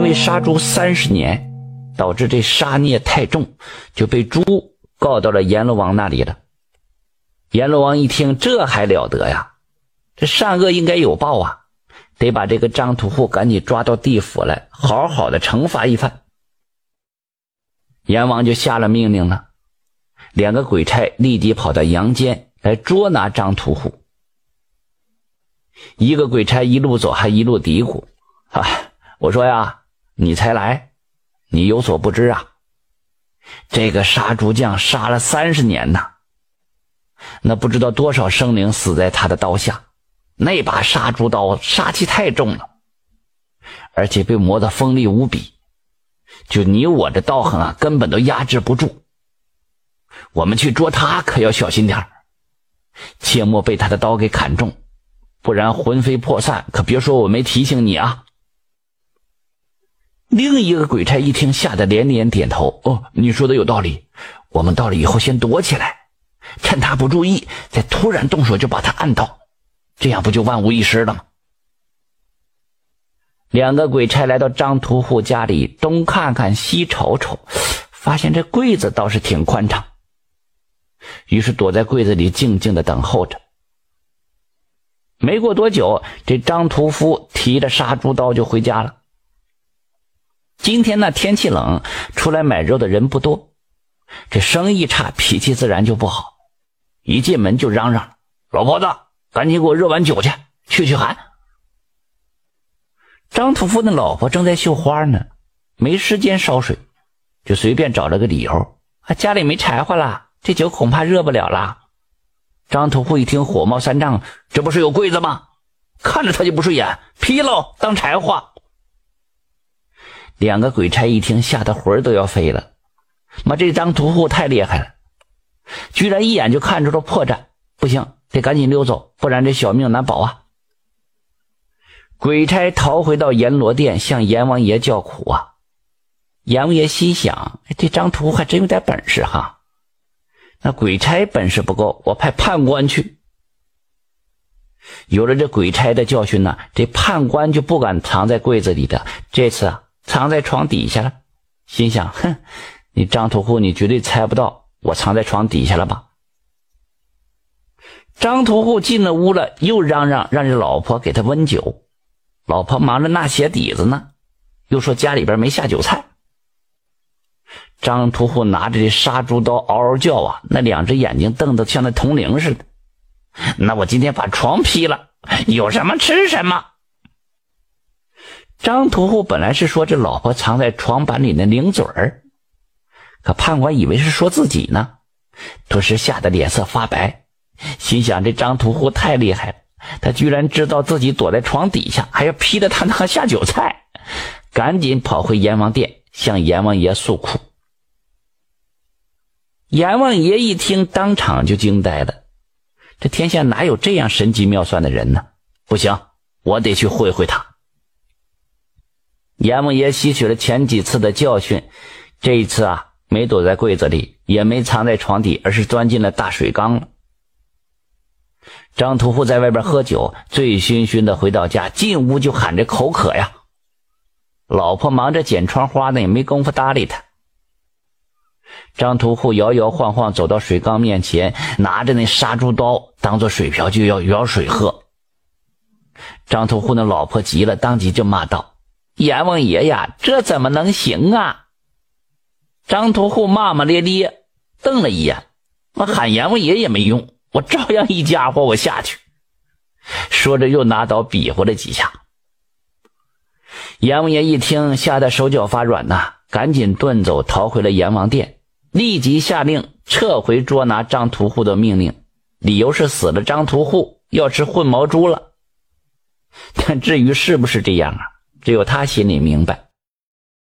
因为杀猪三十年，导致这杀孽太重，就被猪告到了阎罗王那里了。阎罗王一听，这还了得呀！这善恶应该有报啊，得把这个张屠户赶紧抓到地府来，好好的惩罚一番。阎王就下了命令了，两个鬼差立即跑到阳间来捉拿张屠户。一个鬼差一路走，还一路嘀咕：“啊，我说呀，你才来，你有所不知啊，这个杀猪匠杀了三十年呐，那不知道多少生灵死在他的刀下。那把杀猪刀杀气太重了，而且被磨得锋利无比，就你我这刀痕啊，根本都压制不住。我们去捉他，可要小心点切莫被他的刀给砍中。”不然魂飞魄散，可别说我没提醒你啊！另一个鬼差一听，吓得连连点头：“哦，你说的有道理。我们到了以后，先躲起来，趁他不注意，再突然动手就把他按倒，这样不就万无一失了吗？”两个鬼差来到张屠户家里，东看看西瞅瞅，发现这柜子倒是挺宽敞，于是躲在柜子里静静的等候着。没过多久，这张屠夫提着杀猪刀就回家了。今天呢，天气冷，出来买肉的人不多，这生意差，脾气自然就不好。一进门就嚷嚷：“老婆子，赶紧给我热碗酒去，去去寒。”张屠夫的老婆正在绣花呢，没时间烧水，就随便找了个理由：“啊，家里没柴火了，这酒恐怕热不了了。”张屠户一听，火冒三丈：“这不是有柜子吗？看着他就不顺眼，劈喽，当柴火！”两个鬼差一听，吓得魂都要飞了。妈，这张屠户太厉害了，居然一眼就看出了破绽。不行，得赶紧溜走，不然这小命难保啊！鬼差逃回到阎罗殿，向阎王爷叫苦啊！阎王爷心想：这张屠还真有点本事哈。那鬼差本事不够，我派判官去。有了这鬼差的教训呢，这判官就不敢藏在柜子里的，这次啊，藏在床底下了。心想：哼，你张屠户，你绝对猜不到我藏在床底下了吧？张屠户进了屋了，又嚷嚷让这老婆给他温酒。老婆忙着纳鞋底子呢，又说家里边没下酒菜。张屠户拿着这杀猪刀，嗷嗷叫啊！那两只眼睛瞪得像那铜铃似的。那我今天把床劈了，有什么吃什么。张屠户本来是说这老婆藏在床板里的零嘴儿，可判官以为是说自己呢，顿时吓得脸色发白，心想这张屠户太厉害了，他居然知道自己躲在床底下，还要劈了他那下酒菜，赶紧跑回阎王殿向阎王爷诉苦。阎王爷一听，当场就惊呆了。这天下哪有这样神机妙算的人呢？不行，我得去会会他。阎王爷吸取了前几次的教训，这一次啊，没躲在柜子里，也没藏在床底，而是钻进了大水缸了。张屠户在外边喝酒，醉醺醺的回到家，进屋就喊着口渴呀。老婆忙着剪窗花呢，也没工夫搭理他。张屠户摇摇晃晃走到水缸面前，拿着那杀猪刀当做水瓢就要舀水喝。张屠户那老婆急了，当即就骂道：“阎王爷呀，这怎么能行啊！”张屠户骂骂咧咧，瞪了一眼：“我喊阎王爷也没用，我照样一家伙，我下去。”说着又拿刀比划了几下。阎王爷一听，吓得手脚发软呐，赶紧遁走，逃回了阎王殿。立即下令撤回捉拿张屠户的命令，理由是死了张屠户要吃混毛猪了。但至于是不是这样啊，只有他心里明白。